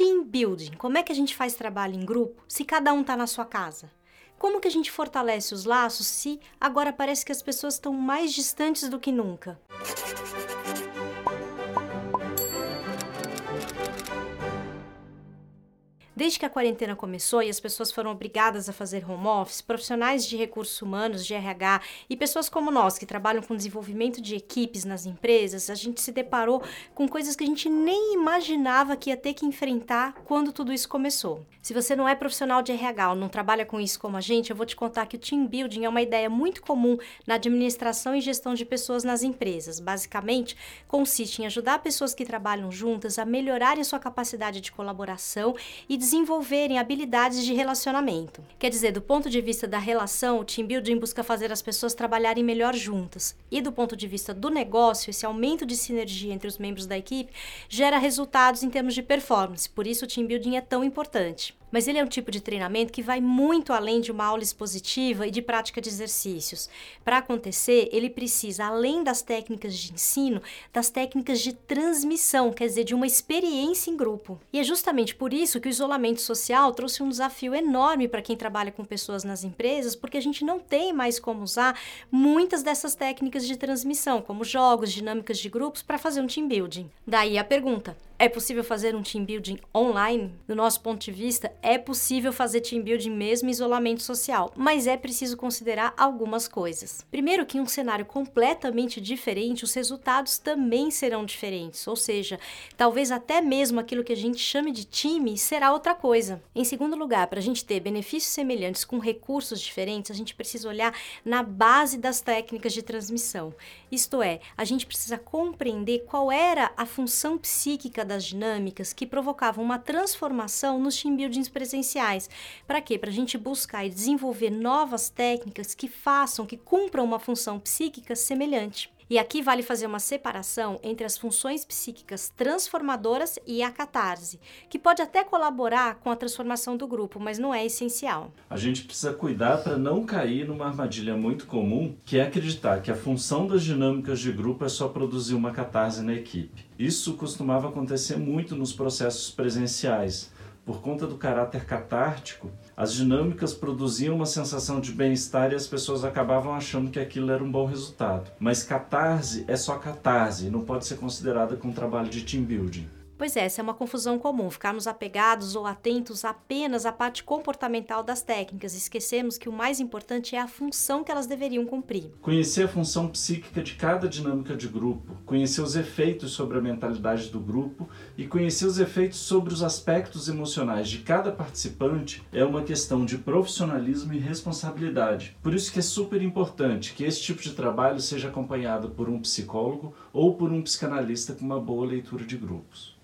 Team building. Como é que a gente faz trabalho em grupo se cada um está na sua casa? Como que a gente fortalece os laços se agora parece que as pessoas estão mais distantes do que nunca? Desde que a quarentena começou e as pessoas foram obrigadas a fazer home office, profissionais de recursos humanos, de RH e pessoas como nós que trabalham com desenvolvimento de equipes nas empresas, a gente se deparou com coisas que a gente nem imaginava que ia ter que enfrentar quando tudo isso começou. Se você não é profissional de RH ou não trabalha com isso como a gente, eu vou te contar que o team building é uma ideia muito comum na administração e gestão de pessoas nas empresas. Basicamente, consiste em ajudar pessoas que trabalham juntas a melhorarem sua capacidade de colaboração e desenvolverem habilidades de relacionamento. Quer dizer, do ponto de vista da relação, o team building busca fazer as pessoas trabalharem melhor juntas. E do ponto de vista do negócio, esse aumento de sinergia entre os membros da equipe gera resultados em termos de performance. Por isso o team building é tão importante mas ele é um tipo de treinamento que vai muito além de uma aula expositiva e de prática de exercícios. Para acontecer, ele precisa, além das técnicas de ensino, das técnicas de transmissão, quer dizer, de uma experiência em grupo. E é justamente por isso que o isolamento social trouxe um desafio enorme para quem trabalha com pessoas nas empresas, porque a gente não tem mais como usar muitas dessas técnicas de transmissão, como jogos, dinâmicas de grupos, para fazer um team building. Daí a pergunta: é possível fazer um team building online? Do nosso ponto de vista, é possível fazer team building mesmo em isolamento social, mas é preciso considerar algumas coisas. Primeiro que em um cenário completamente diferente, os resultados também serão diferentes, ou seja, talvez até mesmo aquilo que a gente chame de time será outra coisa. Em segundo lugar, para a gente ter benefícios semelhantes com recursos diferentes, a gente precisa olhar na base das técnicas de transmissão. Isto é, a gente precisa compreender qual era a função psíquica das dinâmicas que provocavam uma transformação nos team buildings presenciais. Para quê? Para a gente buscar e desenvolver novas técnicas que façam, que cumpram uma função psíquica semelhante. E aqui vale fazer uma separação entre as funções psíquicas transformadoras e a catarse, que pode até colaborar com a transformação do grupo, mas não é essencial. A gente precisa cuidar para não cair numa armadilha muito comum, que é acreditar que a função das dinâmicas de grupo é só produzir uma catarse na equipe. Isso costumava acontecer muito nos processos presenciais por conta do caráter catártico, as dinâmicas produziam uma sensação de bem-estar e as pessoas acabavam achando que aquilo era um bom resultado. Mas catarse é só catarse, não pode ser considerada com trabalho de team building. Pois é, essa é uma confusão comum, ficarmos apegados ou atentos apenas à parte comportamental das técnicas, esquecemos que o mais importante é a função que elas deveriam cumprir. Conhecer a função psíquica de cada dinâmica de grupo, conhecer os efeitos sobre a mentalidade do grupo e conhecer os efeitos sobre os aspectos emocionais de cada participante é uma questão de profissionalismo e responsabilidade. Por isso que é super importante que esse tipo de trabalho seja acompanhado por um psicólogo ou por um psicanalista com uma boa leitura de grupos.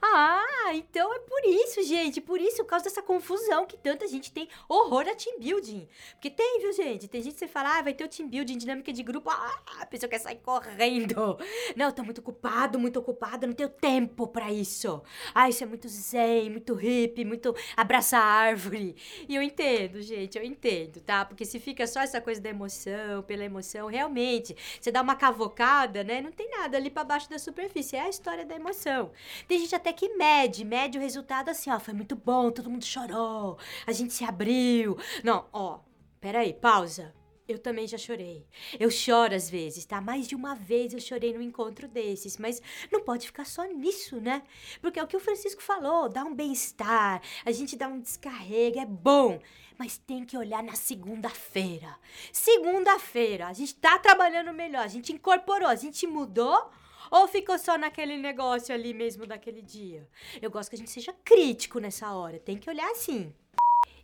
Ah, então é por isso, gente. Por isso, por causa dessa confusão que tanta gente tem horror a team building. Porque tem, viu, gente? Tem gente que você fala, ah, vai ter o team building, dinâmica de grupo. Ah, a pessoa quer sair correndo. Não, tô muito ocupado, muito ocupado, não tenho tempo para isso. Ah, isso é muito zen, muito hippie, muito abraçar árvore. E eu entendo, gente, eu entendo, tá? Porque se fica só essa coisa da emoção, pela emoção, realmente, você dá uma cavocada, né? Não tem nada ali para baixo da superfície. É a história da emoção. Tem gente até até que mede, mede o resultado assim, ó, foi muito bom, todo mundo chorou, a gente se abriu. Não, ó, peraí, pausa. Eu também já chorei. Eu choro às vezes, tá? Mais de uma vez eu chorei num encontro desses, mas não pode ficar só nisso, né? Porque é o que o Francisco falou, dá um bem-estar, a gente dá um descarrego, é bom. Mas tem que olhar na segunda-feira. Segunda-feira, a gente tá trabalhando melhor, a gente incorporou, a gente mudou ou ficou só naquele negócio ali mesmo daquele dia? Eu gosto que a gente seja crítico nessa hora. Tem que olhar assim.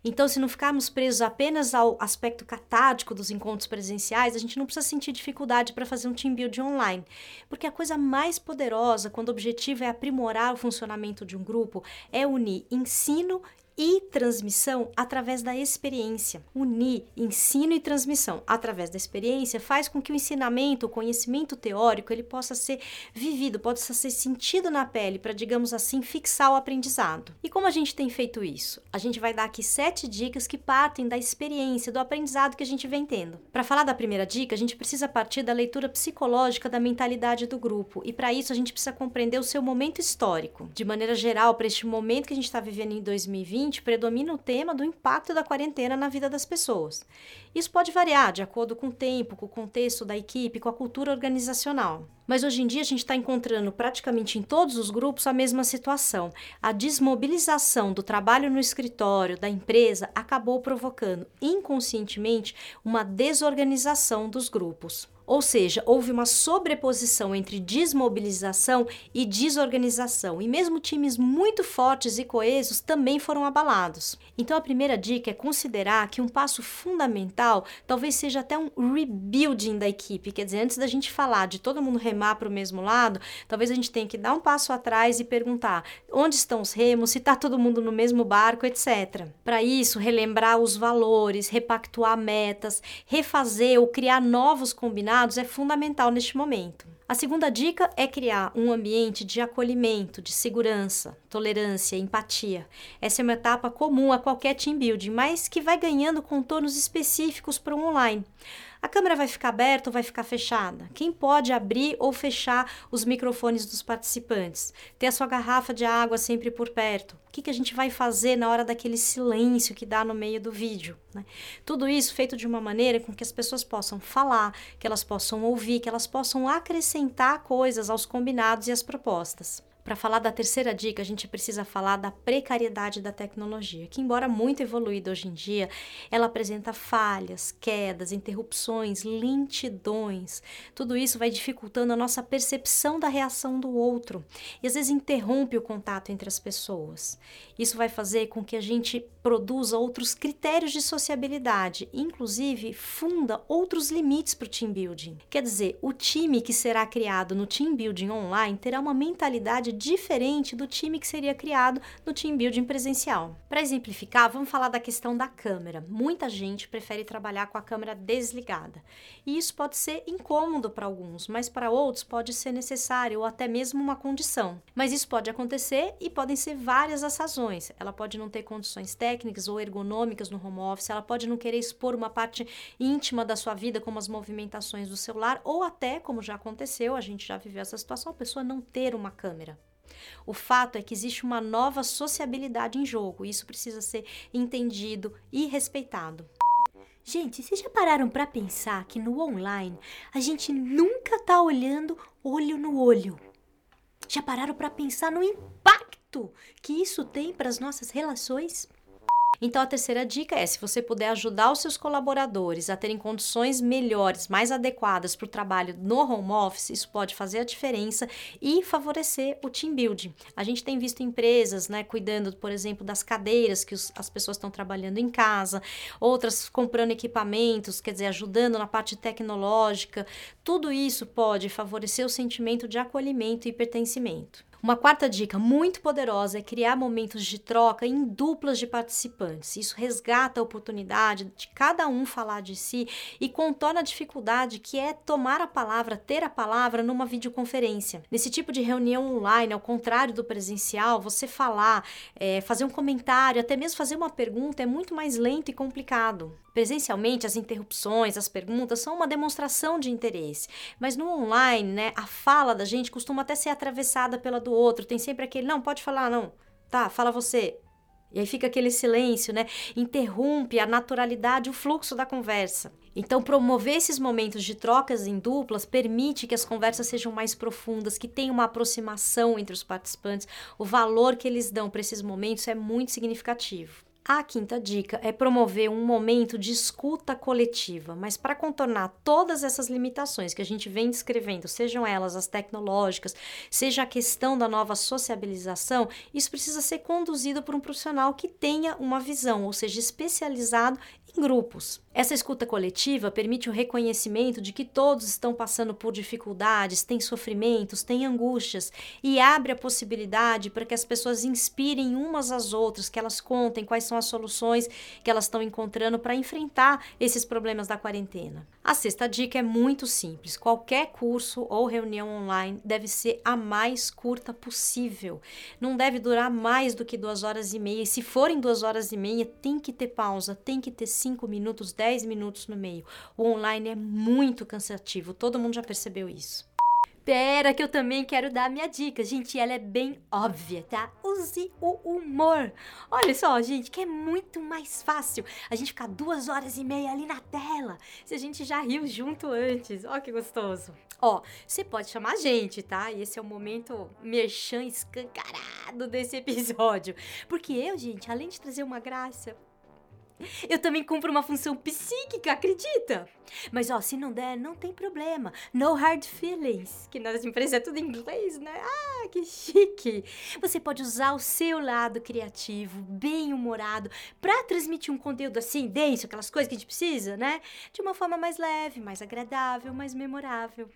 Então, se não ficarmos presos apenas ao aspecto catático dos encontros presenciais, a gente não precisa sentir dificuldade para fazer um team building online. Porque a coisa mais poderosa, quando o objetivo é aprimorar o funcionamento de um grupo, é unir ensino e transmissão através da experiência. Unir ensino e transmissão através da experiência faz com que o ensinamento, o conhecimento teórico, ele possa ser vivido, possa ser sentido na pele para, digamos assim, fixar o aprendizado. E como a gente tem feito isso? A gente vai dar aqui sete dicas que partem da experiência, do aprendizado que a gente vem tendo. Para falar da primeira dica, a gente precisa partir da leitura psicológica da mentalidade do grupo e para isso a gente precisa compreender o seu momento histórico. De maneira geral, para este momento que a gente está vivendo em 2020, predomina o tema do impacto da quarentena na vida das pessoas. Isso pode variar de acordo com o tempo, com o contexto da equipe, com a cultura organizacional. Mas hoje em dia a gente está encontrando praticamente em todos os grupos a mesma situação. A desmobilização do trabalho no escritório, da empresa, acabou provocando inconscientemente uma desorganização dos grupos. Ou seja, houve uma sobreposição entre desmobilização e desorganização, e mesmo times muito fortes e coesos também foram abalados. Então, a primeira dica é considerar que um passo fundamental talvez seja até um rebuilding da equipe, quer dizer, antes da gente falar de todo mundo remar para o mesmo lado, talvez a gente tenha que dar um passo atrás e perguntar onde estão os remos, se está todo mundo no mesmo barco, etc. Para isso, relembrar os valores, repactuar metas, refazer ou criar novos combinados é fundamental neste momento. A segunda dica é criar um ambiente de acolhimento, de segurança, tolerância, empatia. Essa é uma etapa comum a qualquer team building, mas que vai ganhando contornos específicos para o online. A câmera vai ficar aberta ou vai ficar fechada? Quem pode abrir ou fechar os microfones dos participantes? Ter a sua garrafa de água sempre por perto? O que, que a gente vai fazer na hora daquele silêncio que dá no meio do vídeo? Né? Tudo isso feito de uma maneira com que as pessoas possam falar, que elas possam ouvir, que elas possam acrescentar coisas aos combinados e às propostas. Para falar da terceira dica, a gente precisa falar da precariedade da tecnologia, que, embora muito evoluída hoje em dia, ela apresenta falhas, quedas, interrupções, lentidões. Tudo isso vai dificultando a nossa percepção da reação do outro e às vezes interrompe o contato entre as pessoas. Isso vai fazer com que a gente produza outros critérios de sociabilidade, inclusive funda outros limites para o team building. Quer dizer, o time que será criado no team building online terá uma mentalidade diferente do time que seria criado no team building presencial. Para exemplificar, vamos falar da questão da câmera. Muita gente prefere trabalhar com a câmera desligada. E isso pode ser incômodo para alguns, mas para outros pode ser necessário ou até mesmo uma condição. Mas isso pode acontecer e podem ser várias as razões. Ela pode não ter condições técnicas ou ergonômicas no home office, ela pode não querer expor uma parte íntima da sua vida, como as movimentações do celular, ou até, como já aconteceu, a gente já viveu essa situação, a pessoa não ter uma câmera. O fato é que existe uma nova sociabilidade em jogo e isso precisa ser entendido e respeitado. Gente, vocês já pararam para pensar que no online a gente nunca tá olhando olho no olho? Já pararam para pensar no impacto que isso tem para as nossas relações? Então, a terceira dica é: se você puder ajudar os seus colaboradores a terem condições melhores, mais adequadas para o trabalho no home office, isso pode fazer a diferença e favorecer o team building. A gente tem visto empresas, né, cuidando, por exemplo, das cadeiras que os, as pessoas estão trabalhando em casa, outras comprando equipamentos, quer dizer, ajudando na parte tecnológica. Tudo isso pode favorecer o sentimento de acolhimento e pertencimento. Uma quarta dica muito poderosa é criar momentos de troca em duplas de participantes. Isso resgata a oportunidade de cada um falar de si e contorna a dificuldade que é tomar a palavra, ter a palavra numa videoconferência. Nesse tipo de reunião online, ao contrário do presencial, você falar, é, fazer um comentário, até mesmo fazer uma pergunta é muito mais lento e complicado. Presencialmente, as interrupções, as perguntas são uma demonstração de interesse, mas no online, né, a fala da gente costuma até ser atravessada pela do outro. Tem sempre aquele, não, pode falar, não. Tá, fala você. E aí fica aquele silêncio, né? Interrompe a naturalidade, o fluxo da conversa. Então, promover esses momentos de trocas em duplas permite que as conversas sejam mais profundas, que tenha uma aproximação entre os participantes. O valor que eles dão para esses momentos é muito significativo. A quinta dica é promover um momento de escuta coletiva, mas para contornar todas essas limitações que a gente vem descrevendo, sejam elas as tecnológicas, seja a questão da nova sociabilização, isso precisa ser conduzido por um profissional que tenha uma visão, ou seja, especializado em grupos. Essa escuta coletiva permite o reconhecimento de que todos estão passando por dificuldades, têm sofrimentos, têm angústias e abre a possibilidade para que as pessoas inspirem umas às outras, que elas contem quais são as soluções que elas estão encontrando para enfrentar esses problemas da quarentena. A sexta dica é muito simples: qualquer curso ou reunião online deve ser a mais curta possível. Não deve durar mais do que duas horas e meia. E se forem duas horas e meia, tem que ter pausa, tem que ter cinco minutos, 10 minutos no meio. O online é muito cansativo, todo mundo já percebeu isso. Pera, que eu também quero dar a minha dica. Gente, ela é bem óbvia, tá? Use o humor. Olha só, gente, que é muito mais fácil a gente ficar duas horas e meia ali na tela se a gente já riu junto antes. Ó, que gostoso. Ó, você pode chamar a gente, tá? E esse é o momento merchan escancarado desse episódio. Porque eu, gente, além de trazer uma graça, eu também cumpro uma função psíquica, acredita? Mas ó, se não der, não tem problema. No hard feelings. Que nas empresas é tudo em inglês, né? Ah, que chique. Você pode usar o seu lado criativo, bem humorado, para transmitir um conteúdo assim, denso, aquelas coisas que a gente precisa, né? De uma forma mais leve, mais agradável, mais memorável.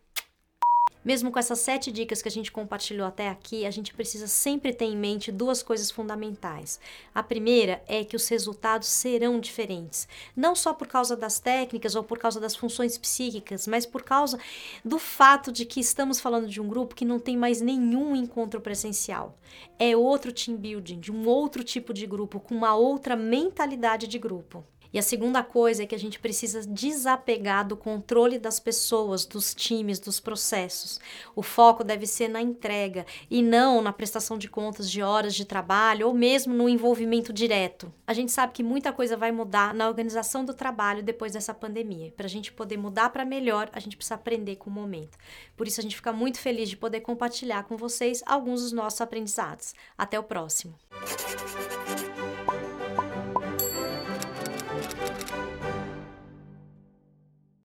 Mesmo com essas sete dicas que a gente compartilhou até aqui, a gente precisa sempre ter em mente duas coisas fundamentais. A primeira é que os resultados serão diferentes, não só por causa das técnicas ou por causa das funções psíquicas, mas por causa do fato de que estamos falando de um grupo que não tem mais nenhum encontro presencial. É outro team building, de um outro tipo de grupo, com uma outra mentalidade de grupo. E a segunda coisa é que a gente precisa desapegar do controle das pessoas, dos times, dos processos. O foco deve ser na entrega e não na prestação de contas de horas de trabalho ou mesmo no envolvimento direto. A gente sabe que muita coisa vai mudar na organização do trabalho depois dessa pandemia. Para a gente poder mudar para melhor, a gente precisa aprender com o momento. Por isso a gente fica muito feliz de poder compartilhar com vocês alguns dos nossos aprendizados. Até o próximo.